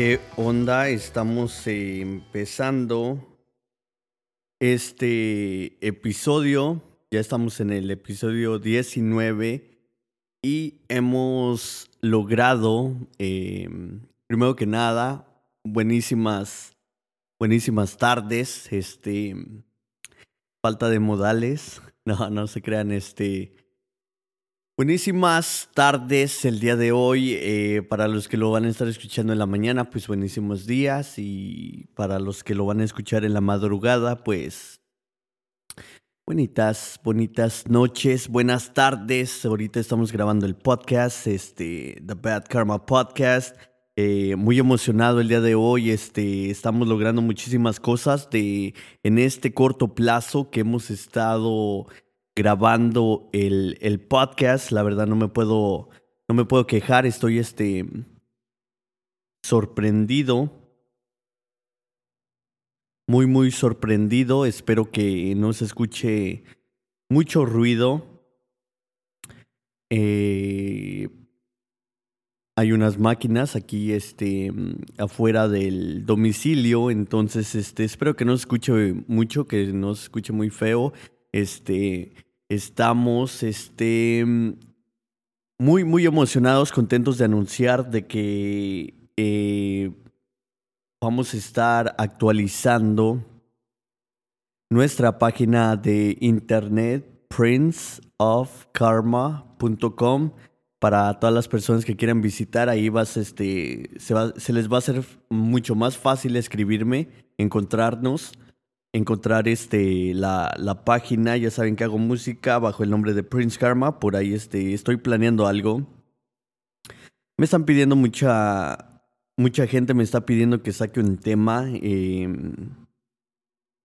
¿Qué onda? Estamos empezando este episodio. Ya estamos en el episodio 19 y hemos logrado, eh, primero que nada, buenísimas, buenísimas tardes. Este, falta de modales. No, no se crean, este. Buenísimas tardes el día de hoy. eh, para los que lo van a estar escuchando en la mañana, pues buenísimos días. Y para los que lo van a escuchar en la madrugada, pues bonitas, bonitas noches, buenas tardes. Ahorita estamos grabando el podcast, este, The Bad Karma Podcast. Eh, muy emocionado el día de hoy. Este, estamos logrando muchísimas cosas de, en este corto plazo que hemos estado grabando el, el podcast. La verdad no me puedo, no me puedo quejar. Estoy este, sorprendido. Muy, muy sorprendido. Espero que no se escuche mucho ruido. Eh, hay unas máquinas aquí este, afuera del domicilio. Entonces, este, espero que no se escuche mucho, que no se escuche muy feo. Este, estamos este, muy, muy emocionados, contentos de anunciar de que eh, vamos a estar actualizando nuestra página de internet princeofkarma.com para todas las personas que quieran visitar. Ahí vas este se les va a hacer mucho más fácil escribirme encontrarnos encontrar este la, la página ya saben que hago música bajo el nombre de Prince Karma por ahí este estoy planeando algo me están pidiendo mucha mucha gente me está pidiendo que saque un tema em,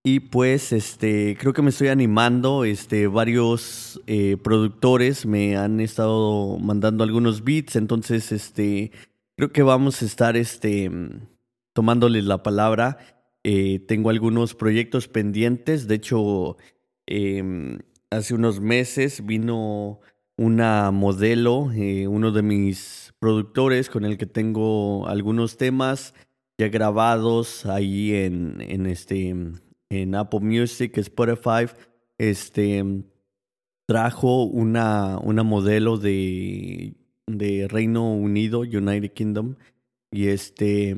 y pues, este, creo que me estoy animando. Este, varios eh, productores me han estado mandando algunos beats. Entonces, este, creo que vamos a estar, este, mm, tomándoles la palabra. Eh, tengo algunos proyectos pendientes. De hecho, em, hace unos meses vino una modelo, eh, uno de mis productores con el que tengo algunos temas ya grabados ahí en, en este en Apple Music, Spotify, este trajo una, una modelo de, de Reino Unido, United Kingdom, y este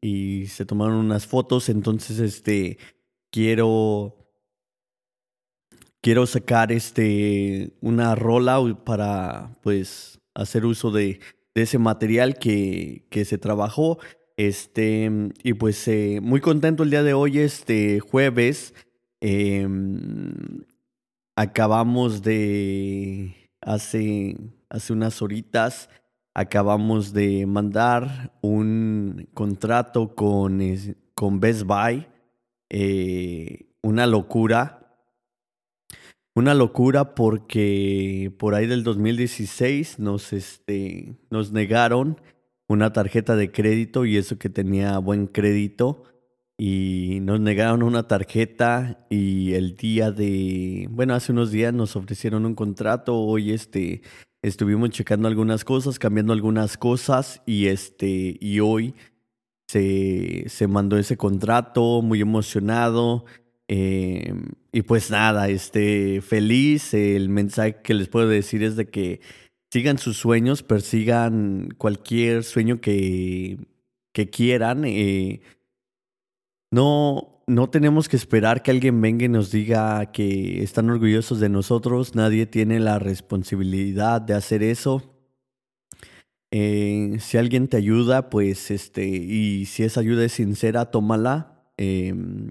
y se tomaron unas fotos, entonces este quiero quiero sacar este una rola para pues hacer uso de, de ese material que, que se trabajó. Este, y pues eh, muy contento el día de hoy, este jueves. em, acabamos de, hace, hace unas horitas, acabamos de mandar un contrato con, con Best Buy. eh, una locura. Una locura porque por ahí del 2016 nos, este, nos negaron una tarjeta de crédito y eso que tenía buen crédito y nos negaron una tarjeta y el día de, bueno, hace unos días nos ofrecieron un contrato, hoy este estuvimos checando algunas cosas, cambiando algunas cosas y este y hoy se, se mandó ese contrato, muy emocionado. eh, y pues nada, este, feliz. El mensaje que les puedo decir es de que sigan sus sueños, persigan cualquier sueño que, que quieran. eh, no, no tenemos que esperar que alguien venga y nos diga que están orgullosos de nosotros. Nadie tiene la responsabilidad de hacer eso. Eh, si alguien te ayuda, pues este, y si esa ayuda es sincera, tómala. Em,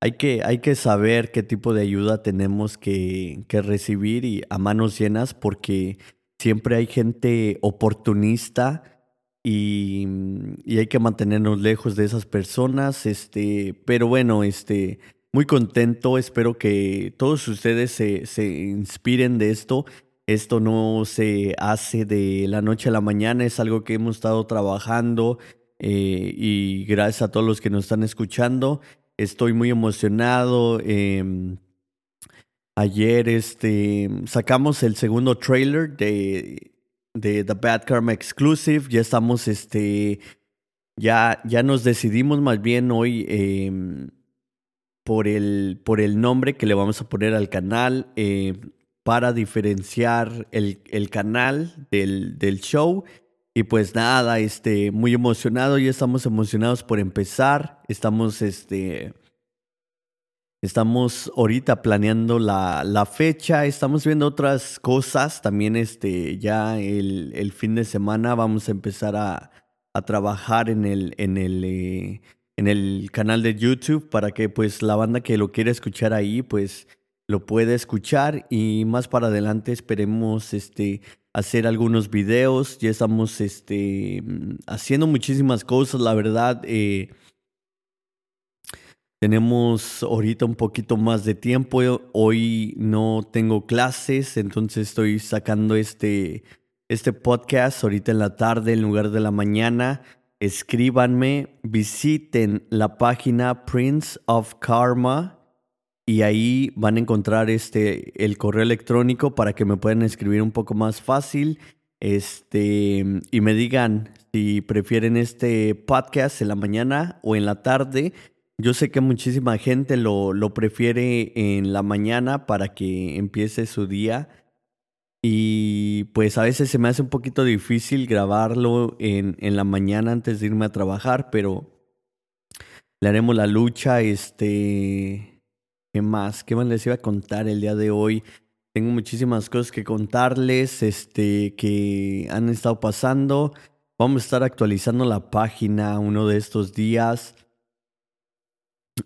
hay, que, hay que saber qué tipo de ayuda tenemos que, que recibir y a manos llenas, porque siempre hay gente oportunista y, y, hay que mantenernos lejos de esas personas. Este, pero bueno, este, muy contento. Espero que todos ustedes se, se inspiren de esto. Esto no se hace de la noche a la mañana, es algo que hemos estado trabajando eh, y gracias a todos los que nos están escuchando. Estoy muy emocionado. Em, ayer este, sacamos el segundo trailer de de The Bad Karma Exclusive. Ya estamos, este, ya, ya nos decidimos más bien hoy em, por, el, por el nombre que le vamos a poner al canal em, para diferenciar el, el canal del, del, show. Y pues nada, este, muy emocionado, ya estamos emocionados por empezar. Estamos, este, Estamos ahorita planeando la, la, fecha, estamos viendo otras cosas. También este, ya el, el fin de semana vamos a empezar a, a trabajar en el, en, el, eh, en el canal de YouTube para que pues la banda que lo quiera escuchar ahí pues lo pueda escuchar y más para adelante esperemos este, hacer algunos videos. Ya estamos este, haciendo muchísimas cosas, la verdad. Eh, tenemos ahorita un poquito más de tiempo. Hoy no tengo clases, entonces estoy sacando este, este podcast ahorita en la tarde en lugar de la mañana. Escríbanme, visiten la página Prince of Karma y ahí van a encontrar este, el correo electrónico para que me puedan escribir un poco más fácil. Este, y me digan si prefieren este podcast en la mañana o en la tarde yo sé que muchísima gente lo, lo prefiere en la mañana para que empiece su día. Y pues a veces se me hace un poquito difícil grabarlo en, en la mañana antes de irme a trabajar, pero le haremos la lucha. Este, ¿qué más? ¿Qué más les iba a contar el día de hoy? Tengo muchísimas cosas que contarles, este, que han estado pasando. Vamos a estar actualizando la página uno de estos días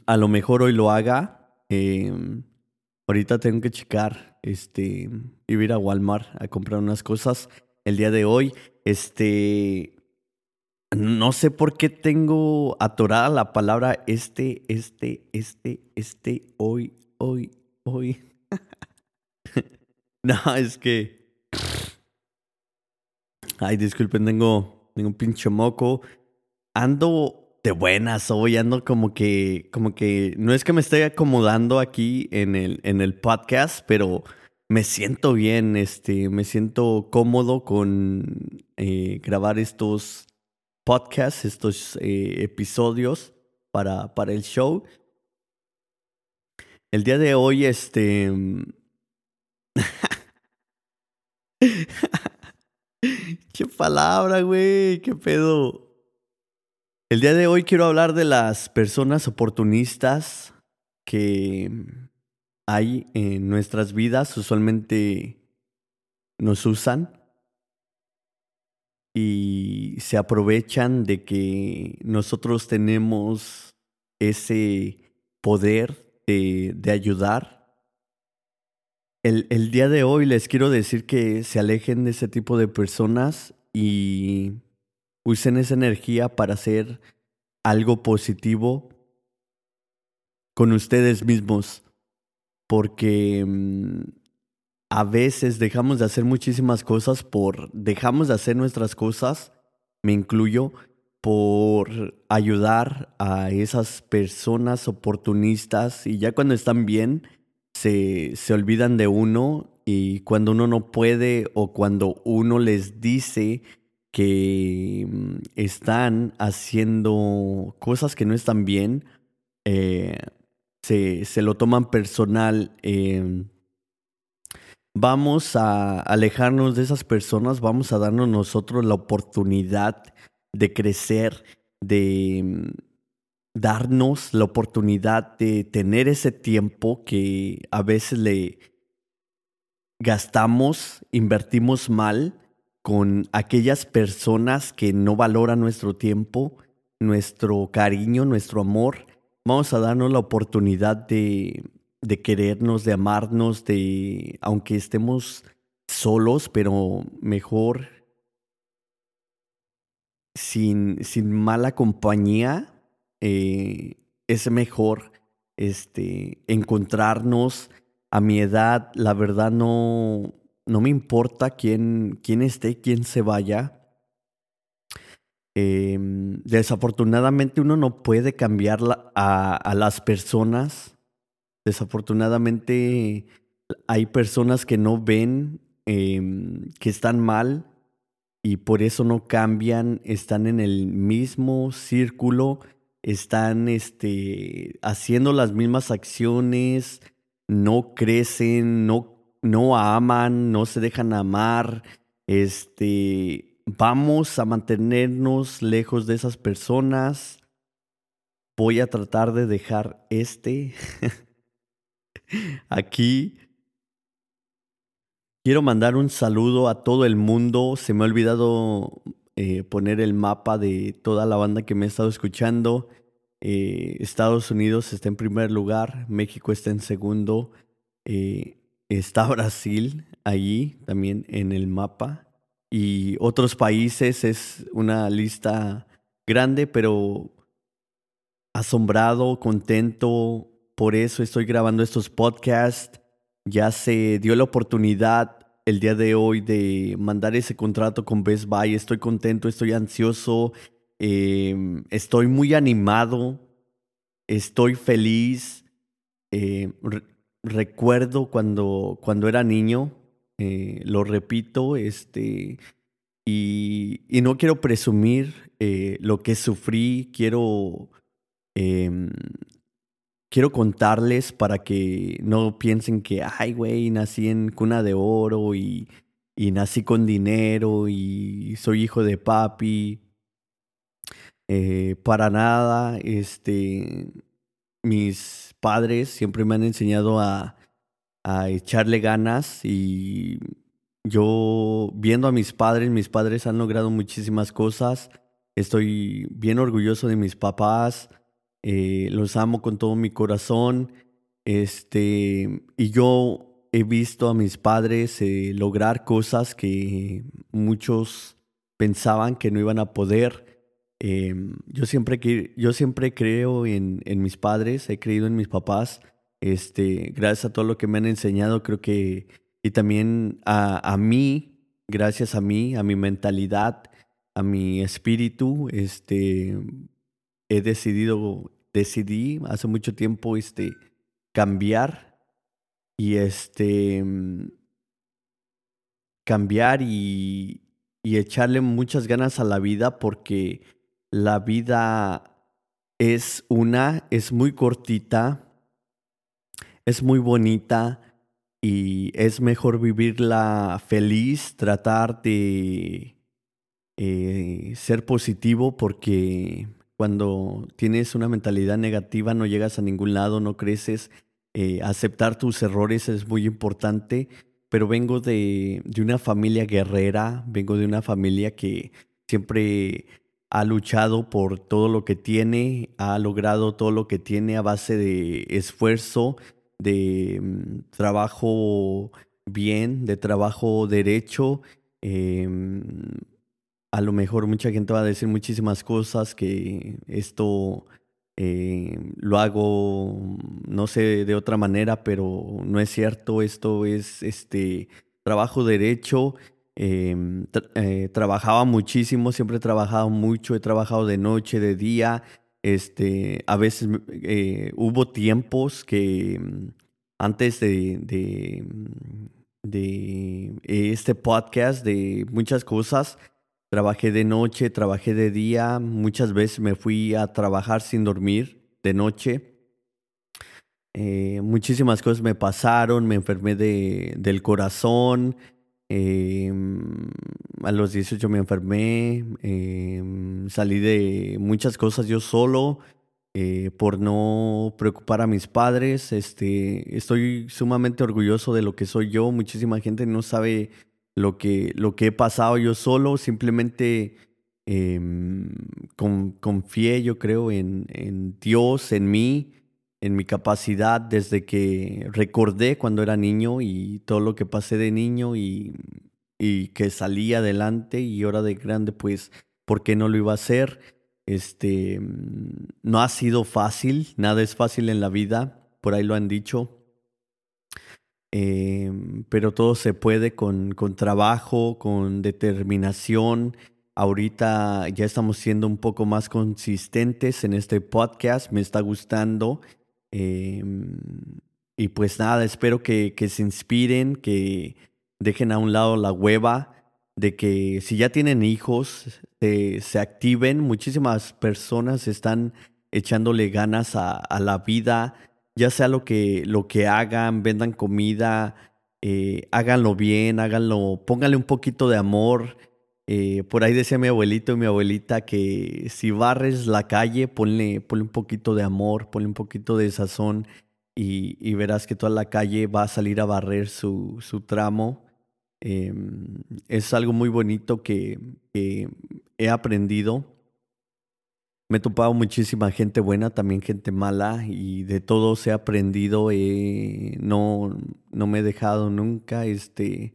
a lo mejor hoy lo haga. Em, ahorita tengo que checar, este, ir a Walmart a comprar unas cosas el día de hoy. Este, no sé por qué tengo atorada la palabra este, este, este, este, hoy, hoy, hoy. no, es que... Ay, disculpen, tengo, tengo un pinche moco. Ando de buenas hoy, ando como que, como que, no es que me esté acomodando aquí en el, en el podcast, pero me siento bien, este, me siento cómodo con eh, grabar estos podcasts, estos eh, episodios para, para el show. El día de hoy, este... ¿Qué palabra, güey? ¿Qué pedo? El día de hoy quiero hablar de las personas oportunistas que hay en nuestras vidas, usualmente nos usan y se aprovechan de que nosotros tenemos ese poder de, ayudar. El, el día de hoy les quiero decir que se alejen de ese tipo de personas y usen esa energía para hacer algo positivo con ustedes mismos, porque mm, a veces dejamos de hacer muchísimas cosas por, dejamos de hacer nuestras cosas, me incluyo, por ayudar a esas personas oportunistas y ya cuando están bien, se, se olvidan de uno y cuando uno no puede o cuando uno les dice que mm, están haciendo cosas que no están bien, eh, se, se, lo toman personal. Eh, vamos a alejarnos de esas personas, vamos a darnos nosotros la oportunidad de crecer, de, mm, darnos la oportunidad de tener ese tiempo que a veces le gastamos, invertimos mal con aquellas personas que no valoran nuestro tiempo, nuestro cariño, nuestro amor. Vamos a darnos la oportunidad de, de querernos, de amarnos, de, aunque estemos solos, pero mejor sin, sin mala compañía, eh, es mejor este, encontrarnos a mi edad. La verdad no, no me importa quién, quién esté, quién se vaya. Em, desafortunadamente uno no puede cambiar a, a las personas. Desafortunadamente hay personas que no ven em, que están mal y por eso no cambian, están en el mismo círculo, están este, haciendo las mismas acciones, no crecen, no, no aman, no se dejan amar. Este, vamos a mantenernos lejos de esas personas. Voy a tratar de dejar este aquí Quiero mandar un saludo a todo el mundo. Se me ha olvidado eh, poner el mapa de toda la banda que me ha estado escuchando. Eh, Estados Unidos está en primer lugar, México está en segundo, eh, está Brasil allí también en el mapa y otros países es una lista grande, pero asombrado, contento. Por eso estoy grabando estos podcasts. Ya se dio la oportunidad el día de hoy de mandar ese contrato con Best Buy. Estoy contento, estoy ansioso, em, estoy muy animado, estoy feliz. Eh, recuerdo cuando, cuando era niño, eh, lo repito, este, y, y, no quiero presumir eh, lo que sufrí, quiero em, quiero contarles para que no piensen que, ay, güey, nací en cuna de oro y, y nací con dinero y soy hijo de papi. Eh, para nada, este, mis padres siempre me han enseñado a, a echarle ganas y yo viendo a mis padres, mis padres han logrado muchísimas cosas. Estoy bien orgulloso de mis papás. Eh, los amo con todo mi corazón. Este, y yo he visto a mis padres eh, lograr cosas que muchos pensaban que no iban a poder. Em, yo, siempre, yo siempre creo en, en, mis padres, he creído en mis papás. Este, gracias a todo lo que me han enseñado, creo que, y también a, a mí, gracias a mí, a mi mentalidad, a mi espíritu, este, he decidido, decidí hace mucho tiempo este, cambiar y este, cambiar y, y echarle muchas ganas a la vida porque la vida es una, es muy cortita, es muy bonita y es mejor vivirla feliz, tratar de eh, ser positivo porque cuando tienes una mentalidad negativa no llegas a ningún lado, no creces. Eh, aceptar tus errores es muy importante, pero vengo de, de una familia guerrera, vengo de una familia que siempre ha luchado por todo lo que tiene, ha logrado todo lo que tiene a base de esfuerzo, de mm, trabajo bien, de trabajo derecho. Em, a lo mejor mucha gente va a decir muchísimas cosas que esto eh, lo hago, no sé, de otra manera, pero no es cierto. Esto es este trabajo derecho. Em, eh, trabajaba muchísimo, siempre he trabajado mucho, he trabajado de noche, de día. Este, a veces eh, hubo tiempos que mm, antes de, de, de este podcast, de muchas cosas, Trabajé de noche, trabajé de día, muchas veces me fui a trabajar sin dormir de noche. Eh, muchísimas cosas me pasaron, me enfermé de, del corazón, em, a los 18 me enfermé, em, salí de muchas cosas yo solo, eh, por no preocupar a mis padres. Este, estoy sumamente orgulloso de lo que soy yo. Muchísima gente no sabe lo que, lo que he pasado yo solo. Simplemente em, confié, yo creo, en, en Dios, en mí, en mi capacidad desde que recordé cuando era niño y todo lo que pasé de niño y, y que salí adelante y ahora de grande, pues, ¿por qué no lo iba a hacer? Este, mm, no ha sido fácil, nada es fácil en la vida, por ahí lo han dicho. Em, pero todo se puede con, con trabajo, con determinación. Ahorita ya estamos siendo un poco más consistentes en este podcast, me está gustando. Em, y pues nada, espero que, que se inspiren, que dejen a un lado la hueva de que si ya tienen hijos, eh, se activen. Muchísimas personas están echándole ganas a, la vida, ya sea lo que, lo que hagan, vendan comida, eh, háganlo bien, háganlo, pónganle un poquito de amor. Eh, por ahí decía mi abuelito y mi abuelita que si barres la calle, ponle, ponle un poquito de amor, ponle un poquito de sazón y, y verás que toda la calle va a salir a barrer su, su tramo. Em, es algo muy bonito que, he aprendido. Me he topado muchísima gente buena, también gente mala, y de todos he aprendido. no, no me he dejado nunca. Este,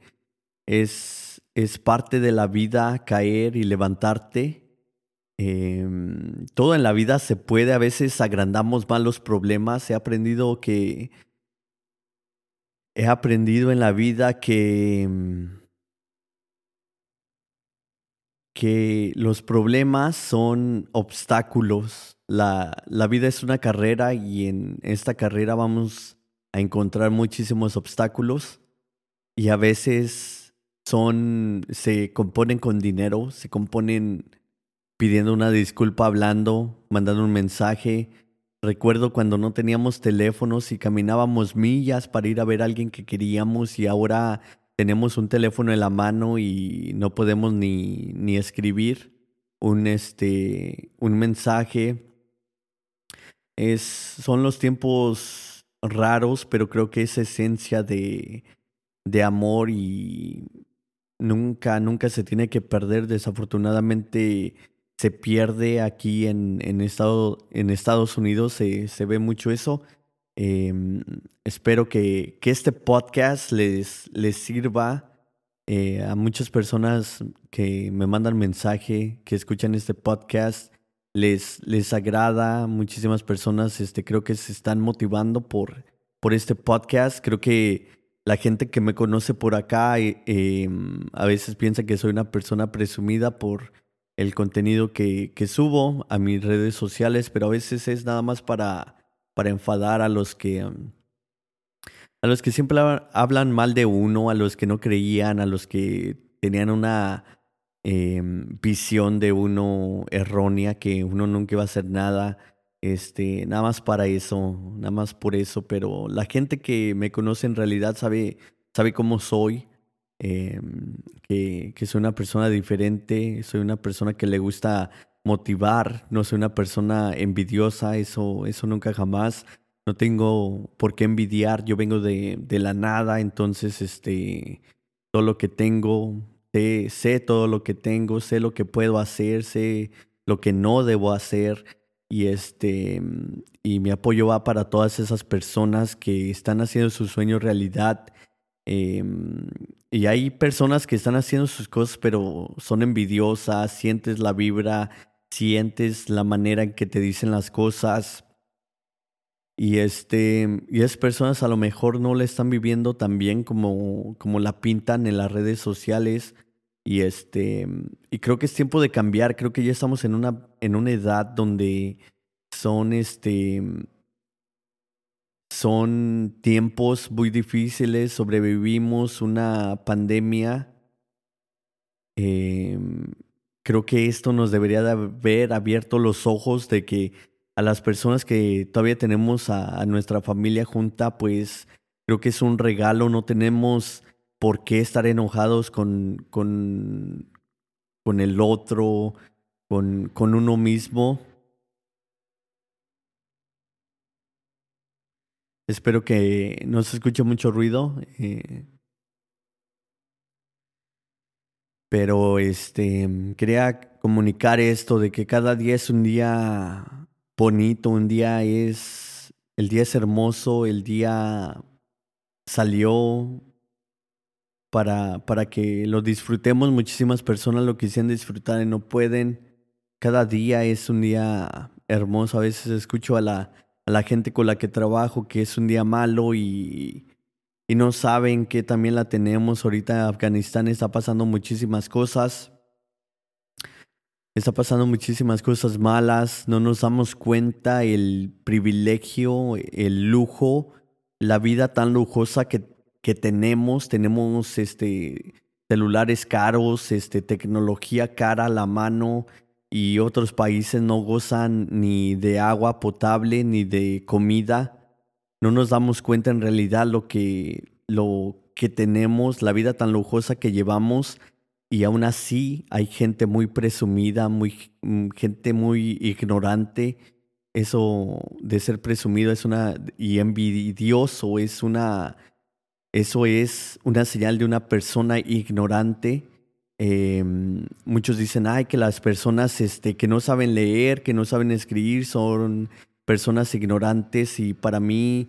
es, es parte de la vida caer y levantarte. Em, todo en la vida se puede, a veces agrandamos mal los problemas. He aprendido que He aprendido en la vida que, mm, que los problemas son obstáculos. La, la vida es una carrera y en esta carrera vamos a encontrar muchísimos obstáculos y a veces son, se componen con dinero, se componen pidiendo una disculpa, hablando, mandando un mensaje, Recuerdo cuando no teníamos teléfonos y caminábamos millas para ir a ver a alguien que queríamos y ahora tenemos un teléfono en la mano y no podemos ni, ni escribir un, este, un mensaje. Es, son los tiempos raros, pero creo que es esencia de, de amor y nunca, nunca se tiene que perder. Desafortunadamente se pierde aquí en, en, en Estados Unidos, se, se, ve mucho eso. Em, espero que, que, este podcast les, les sirva eh, a muchas personas que me mandan mensaje, que escuchan este podcast. Les, les agrada, muchísimas personas este, creo que se están motivando por, por este podcast. Creo que la gente que me conoce por acá eh, em, a veces piensa que soy una persona presumida por el contenido que, que, subo a mis redes sociales, pero a veces es nada más para, para enfadar a los que um, a los que siempre hablan mal de uno, a los que no creían, a los que tenían una em, visión de uno errónea, que uno nunca iba a hacer nada. Este, nada más para eso, nada más por eso, pero la gente que me conoce en realidad sabe, sabe cómo soy, Em, que, soy una persona diferente, soy una persona que le gusta motivar, no soy una persona envidiosa, eso, eso nunca jamás. No tengo por qué envidiar, yo vengo de, de la nada, entonces este, todo lo que tengo, sé, sé todo lo que tengo, sé lo que puedo hacer, sé lo que no debo hacer y este y mi apoyo va para todas esas personas que están haciendo su sueño realidad Em, y hay personas que están haciendo sus cosas, pero son envidiosas, sientes la vibra, sientes la manera en que te dicen las cosas. Y este, y esas personas a lo mejor no la están viviendo tan bien como, como la pintan en las redes sociales. Y este, y creo que es tiempo de cambiar. Creo que ya estamos en una, en una edad donde son este son tiempos muy difíciles, sobrevivimos una pandemia. Em, creo que esto nos debería de haber abierto los ojos de que a las personas que todavía tenemos a, nuestra familia junta, pues creo que es un regalo, no tenemos por qué estar enojados con, con, con el otro, con, con uno mismo. Espero que no se escuche mucho ruido. Eh, pero este quería comunicar esto de que cada día es un día bonito, un día es el día es hermoso, el día salió para, para que lo disfrutemos. Muchísimas personas lo quisieran disfrutar y no pueden. Cada día es un día hermoso. A veces escucho a la, a la gente con la que trabajo que es un día malo y, y no saben que también la tenemos. Ahorita Afganistán está pasando muchísimas cosas. Está pasando muchísimas cosas malas, no nos damos cuenta el privilegio, el lujo, la vida tan lujosa que, que tenemos. Tenemos este, celulares caros, este, tecnología cara a la mano y otros países no gozan ni de agua potable ni de comida. No nos damos cuenta en realidad lo que, lo que tenemos, la vida tan lujosa que llevamos y aún así hay gente muy presumida, muy, mm, gente muy ignorante. Eso de ser presumido es una y envidioso es una eso es una señal de una persona ignorante. Em, muchos dicen, ay, que las personas este, que no saben leer, que no saben escribir, son personas ignorantes. Y para mí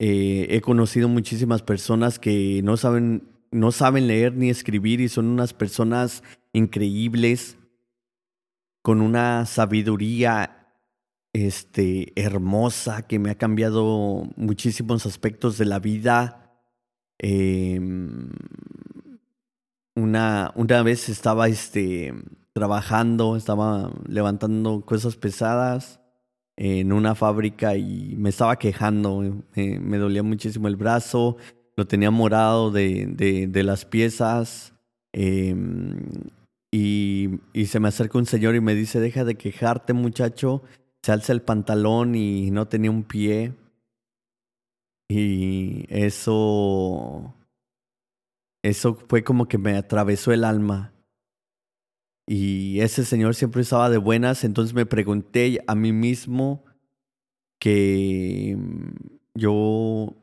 eh, he conocido muchísimas personas que no saben no saben leer ni escribir y son unas personas increíbles con una sabiduría este, hermosa que me ha cambiado muchísimos aspectos de la vida. Em, una, una vez estaba este, trabajando, estaba levantando cosas pesadas en una fábrica y me estaba quejando, me dolía muchísimo el brazo, lo tenía morado de, de, las piezas. Em, y, y, se me acerca un señor y me dice, deja de quejarte muchacho. Se alza el pantalón y no tenía un pie. Y eso... Eso fue como que me atravesó el alma. Y ese señor siempre estaba de buenas, entonces me pregunté a mí mismo que yo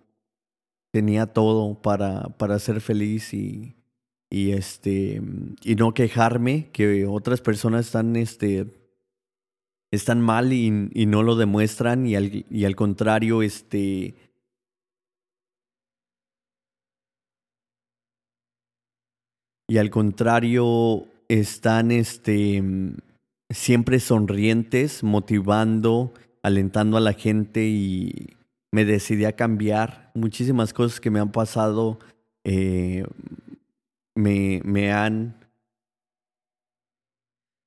tenía todo para, para ser feliz y, y, este, y no quejarme que otras personas están, este, están mal y, y no lo demuestran y al, y al contrario, este, y al contrario están este, siempre sonrientes, motivando, alentando a la gente y, me decidí a cambiar. Muchísimas cosas que me han pasado eh, me, me, han,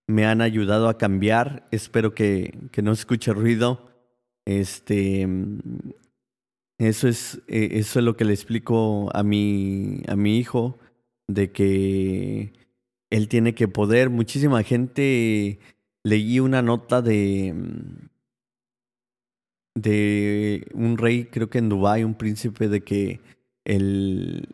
me han ayudado a cambiar. Espero que, que no escuche ruido. Este, eso es, eh, eso es lo que le explico a mi, a mi hijo, de que él tiene que poder. Muchísima gente leí una nota de de un rey, creo que en Dubái, un príncipe, de que el,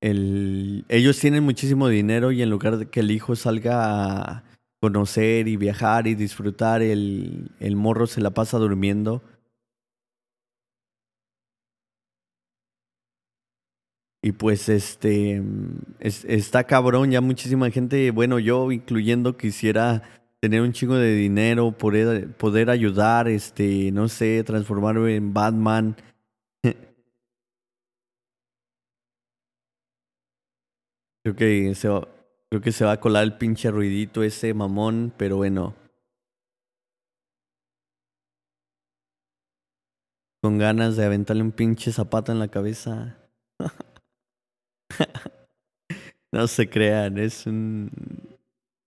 el, ellos tienen muchísimo dinero y en lugar de que el hijo salga a conocer y viajar y disfrutar, el, el morro se la pasa durmiendo. Y pues este está cabrón, ya muchísima gente, bueno, yo incluyendo quisiera tener un chingo de dinero, poder, poder ayudar, este, no sé, transformarme en Batman. creo que se va, creo que se va a colar el pinche ruidito ese mamón, pero bueno. Con ganas de aventarle un pinche zapato en la cabeza. No se crean, es un,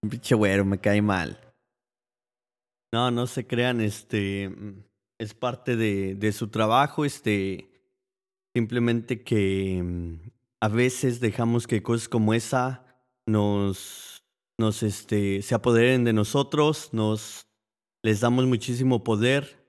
un pinche güero, me cae mal. No, no se crean, este es parte de, de su trabajo, este simplemente que mm, a veces dejamos que cosas como esa nos, nos este, se apoderen de nosotros, nos les damos muchísimo poder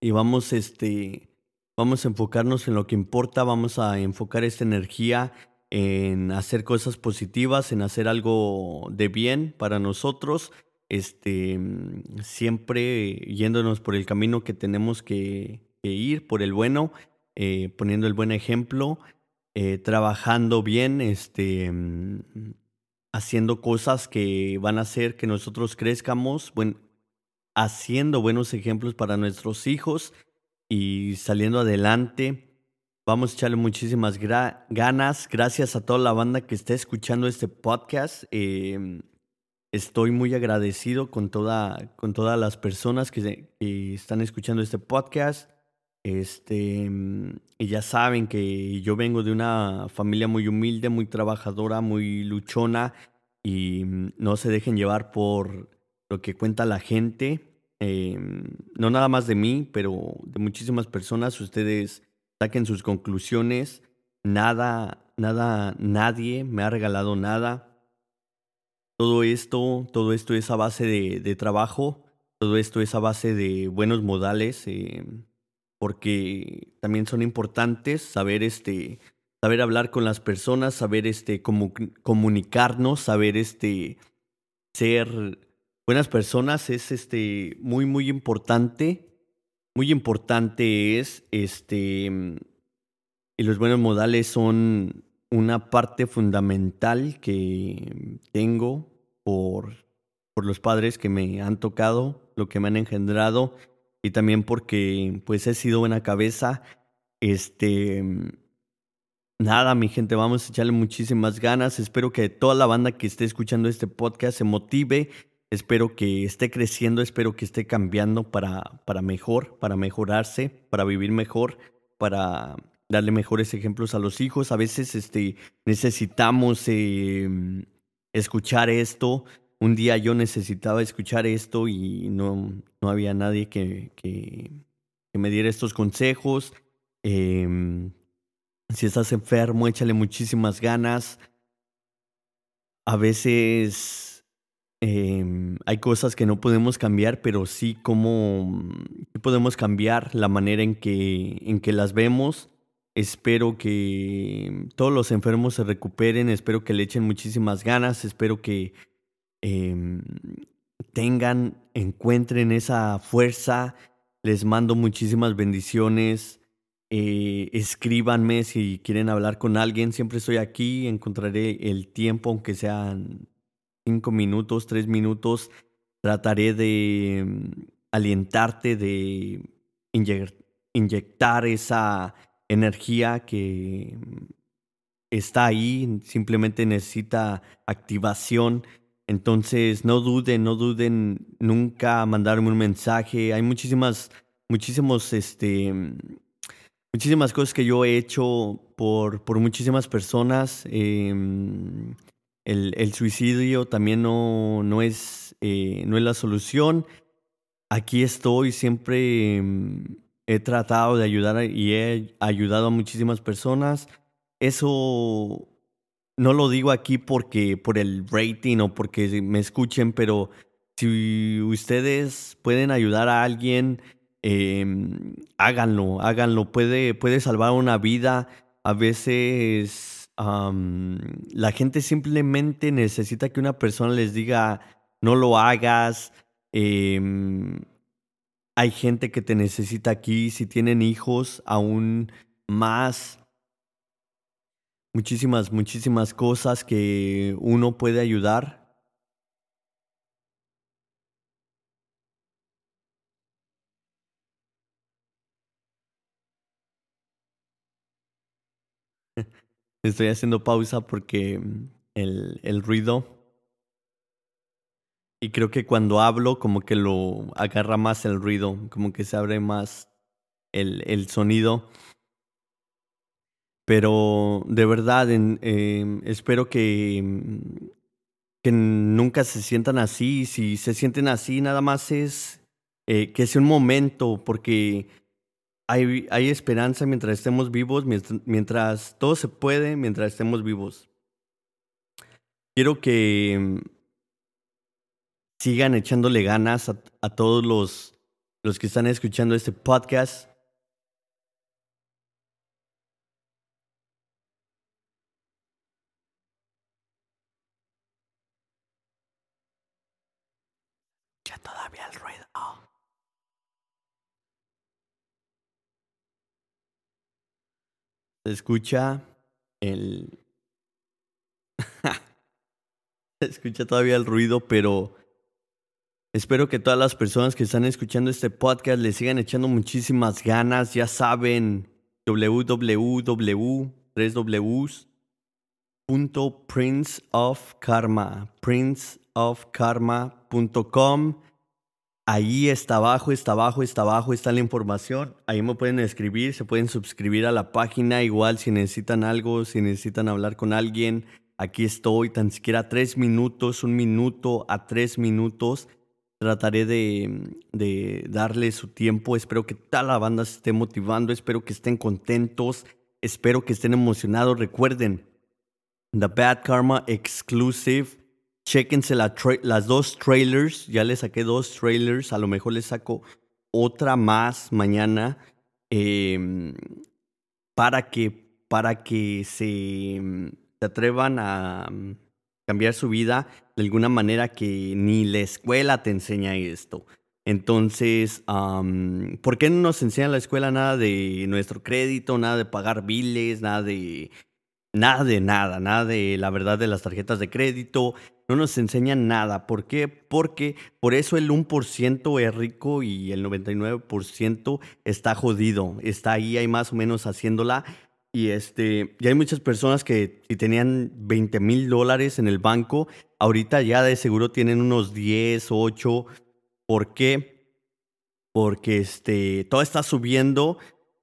y vamos, este, vamos a enfocarnos en lo que importa, vamos a enfocar esta energía en hacer cosas positivas, en hacer algo de bien para nosotros este, mm, siempre yéndonos por el camino que tenemos que, ir por el bueno, eh, poniendo el buen ejemplo, eh, trabajando bien, este, mm, haciendo cosas que van a hacer que nosotros crezcamos, haciendo buenos ejemplos para nuestros hijos y saliendo adelante. Vamos a echarle muchísimas ganas. Gracias a toda la banda que está escuchando este podcast. Em, estoy muy agradecido con, toda, con todas las personas que, están escuchando este podcast. Este, y ya saben que yo vengo de una familia muy humilde, muy trabajadora, muy luchona y no se dejen llevar por lo que cuenta la gente. Em, no nada más de mí, pero de muchísimas personas. Ustedes saquen sus conclusiones. Nada, nada, nadie me ha regalado nada. Todo esto, todo esto es a base de, trabajo, todo esto es a base de buenos modales, eh, porque también son importantes saber este, saber hablar con las personas, saber este, comunicarnos, saber este, ser buenas personas es este, muy, muy importante muy importante es, este, y los buenos modales son una parte fundamental que tengo por, por los padres que me han tocado, lo que me han engendrado, y también porque pues he sido buena cabeza. Este, nada, mi gente, vamos a echarle muchísimas ganas. Espero que toda la banda que esté escuchando este podcast se motive Espero que esté creciendo, espero que esté cambiando para, para mejor, para mejorarse, para vivir mejor, para darle mejores ejemplos a los hijos. A veces este, necesitamos em, escuchar esto. Un día yo necesitaba escuchar esto y no, no había nadie que, que, me diera estos consejos. Em, si estás enfermo, échale muchísimas ganas. A veces Em, hay cosas que no podemos cambiar, pero sí cómo podemos cambiar la manera en que, en que las vemos. Espero que todos los enfermos se recuperen, espero que le echen muchísimas ganas, espero que em, tengan, encuentren esa fuerza. Les mando muchísimas bendiciones. Eh, escríbanme si quieren hablar con alguien. Siempre estoy aquí. Encontraré el tiempo, aunque sean cinco minutos, tres minutos, trataré de mm, alientarte, de inyectar esa energía que mm, está ahí, simplemente necesita activación. Entonces, no duden, no duden nunca mandarme un mensaje. Hay muchísimas, muchísimos, este, mm, muchísimas cosas que yo he hecho por, por muchísimas personas. Eh, el, suicidio también no, no, es, eh, no es la solución. Aquí estoy, siempre mm, he tratado de ayudar y he ayudado a muchísimas personas. Eso no lo digo aquí porque por el rating o porque me escuchen, pero si ustedes pueden ayudar a alguien, em, háganlo, háganlo. Puede, puede salvar una vida. A veces la gente simplemente necesita que una persona les diga, no lo hagas. Em, hay gente que te necesita aquí, si tienen hijos, aún más. Muchísimas, muchísimas cosas que uno puede ayudar. Estoy haciendo pausa porque mm, el, el, ruido. Y creo que cuando hablo, como que lo agarra más el ruido, como que se abre más el, el sonido. Pero de verdad, em, espero que, mm, que nunca se sientan así. Si se sienten así, nada más es eh, que sea un momento, porque hay, esperanza mientras estemos vivos, mientras, todo se puede, mientras estemos vivos. Quiero que mm, sigan echándole ganas a, todos los, los que están escuchando este podcast. Ya todavía el ruido. Se escucha el... Se escucha todavía el ruido, pero espero que todas las personas que están escuchando este podcast le sigan echando muchísimas ganas. Ya saben, www, 3 Prince of Karma, princeofkarma.com. Ahí está abajo, está abajo, está abajo, está la información. Ahí me pueden escribir, se pueden suscribir a la página. Igual si necesitan algo, si necesitan hablar con alguien, aquí estoy. Tan siquiera tres minutos, un minuto a tres minutos. Trataré de, de darle su tiempo. Espero que toda la banda se esté motivando. Espero que estén contentos. Espero que estén emocionados. Recuerden, The Bad Karma Exclusive Chéquense las dos trailers. Ya les saqué dos trailers. A lo mejor les saco otra más mañana. Em, para que, para que se, se, atrevan a mm, cambiar su vida de alguna manera que ni la escuela te enseña esto. Entonces, ¿por qué no nos enseña la escuela nada de nuestro crédito, nada de pagar biles, nada de nada de nada, nada de la verdad de las tarjetas de crédito, no nos enseñan nada. ¿Por qué? Porque por eso el 1% es rico y el 99% está jodido. Está ahí, hay más o menos haciéndola. Y, este, y hay muchas personas que si tenían 20 mil dólares en el banco, ahorita ya de seguro tienen unos 10, 8. ¿Por qué? Porque este, todo está subiendo.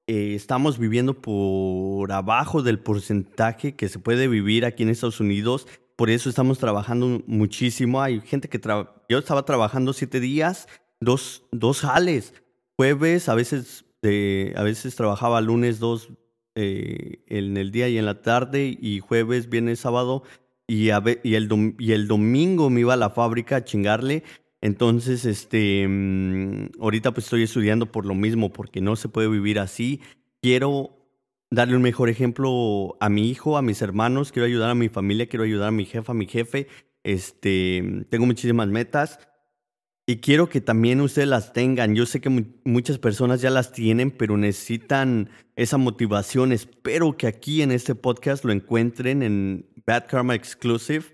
Eh, estamos viviendo por abajo del porcentaje que se puede vivir aquí en Estados Unidos por eso estamos trabajando muchísimo. Hay gente que yo estaba trabajando siete días, dos, dos jales. Jueves, a veces, a veces trabajaba lunes, dos eh, en el día y en la tarde, y jueves, viernes, sábado, y el domingo me iba a la fábrica a chingarle. Entonces, este, mm, ahorita pues estoy estudiando por lo mismo, porque no se puede vivir así. Quiero darle un mejor ejemplo a mi hijo, a mis hermanos, quiero ayudar a mi familia, quiero ayudar a mi jefa, a mi jefe. Este, tengo muchísimas metas y quiero que también ustedes las tengan. Yo sé que muchas personas ya las tienen, pero necesitan esa motivación. Espero que aquí en este podcast lo encuentren en Bad Karma Exclusive.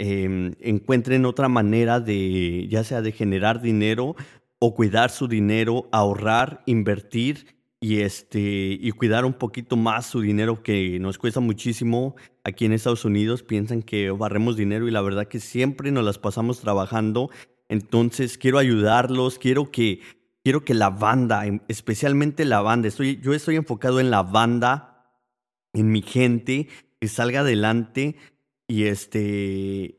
Em, encuentren otra manera de, ya sea de generar dinero o cuidar su dinero, ahorrar, invertir y, este, y cuidar un poquito más su dinero que nos cuesta muchísimo aquí en Estados Unidos. Piensan que barremos dinero y la verdad que siempre nos las pasamos trabajando. Entonces quiero ayudarlos, quiero que, quiero que la banda, em, especialmente la banda, estoy, yo estoy enfocado en la banda, en mi gente, que salga adelante y este,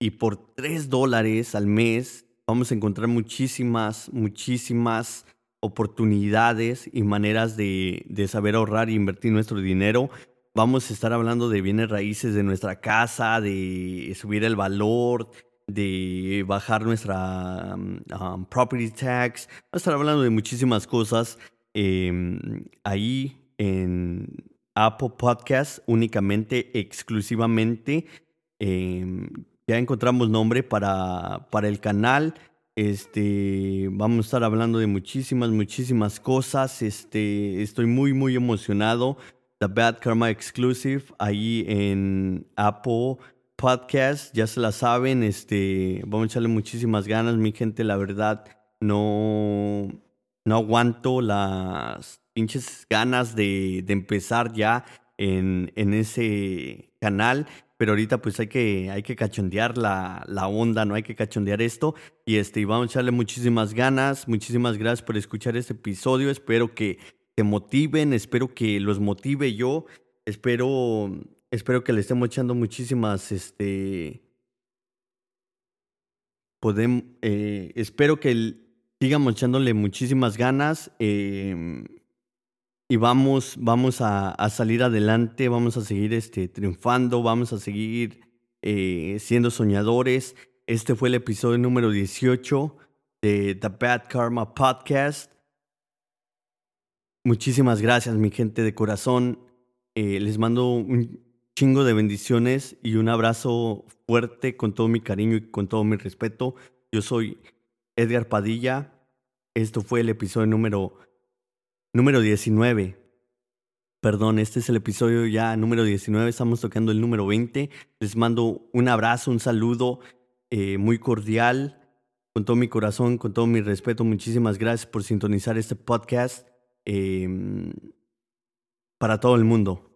y por tres dólares al mes vamos a encontrar muchísimas, muchísimas oportunidades y maneras de, saber ahorrar e invertir nuestro dinero. Vamos a estar hablando de bienes raíces de nuestra casa, de subir el valor, de bajar nuestra um, um, property tax. Vamos a estar hablando de muchísimas cosas em, ahí en Apple Podcast, únicamente, exclusivamente. Em, ya encontramos nombre para, para el canal. Este, vamos a estar hablando de muchísimas, muchísimas cosas. Este, estoy muy, muy emocionado. The Bad Karma Exclusive ahí en Apple Podcast, ya se la saben. Este, vamos a echarle muchísimas ganas, mi gente. La verdad, no, no aguanto las pinches ganas de, de empezar ya en, en ese canal pero ahorita pues hay que, hay que cachondear la, la, onda, ¿no? Hay que cachondear esto. Y este, y vamos a echarle muchísimas ganas. Muchísimas gracias por escuchar este episodio. Espero que te motiven, espero que los motive yo. Espero, espero que le estemos echando muchísimas, este. Podemos, eh, espero que sigamos echándole muchísimas ganas. Eh, y vamos, vamos a, salir adelante, vamos a seguir este, triunfando, vamos a seguir eh, siendo soñadores. Este fue el episodio número 18 de The Bad Karma Podcast. Muchísimas gracias, mi gente de corazón. Eh, les mando un chingo de bendiciones y un abrazo fuerte con todo mi cariño y con todo mi respeto. Yo soy Edgar Padilla. Esto fue el episodio número Número 19. Perdón, este es el episodio ya número 19, estamos tocando el número 20. Les mando un abrazo, un saludo eh, muy cordial, con todo mi corazón, con todo mi respeto. Muchísimas gracias por sintonizar este podcast em, para todo el mundo.